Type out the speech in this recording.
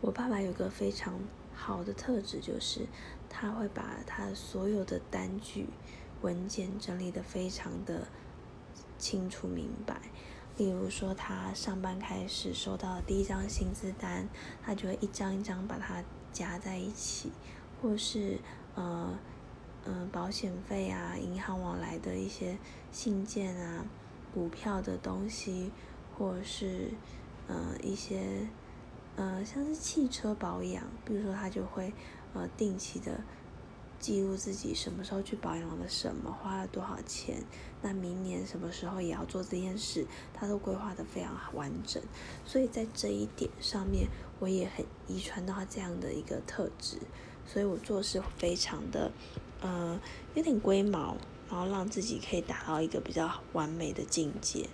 我爸爸有个非常好的特质，就是他会把他所有的单据文件整理得非常的清楚明白。例如说，他上班开始收到第一张薪资单，他就会一张一张把它夹在一起，或是呃呃保险费啊、银行往来的一些信件啊、股票的东西，或是呃一些。呃，像是汽车保养，比如说他就会呃定期的记录自己什么时候去保养了什么，花了多少钱，那明年什么时候也要做这件事，他都规划的非常完整。所以在这一点上面，我也很遗传到他这样的一个特质，所以我做事非常的呃有点龟毛，然后让自己可以达到一个比较完美的境界。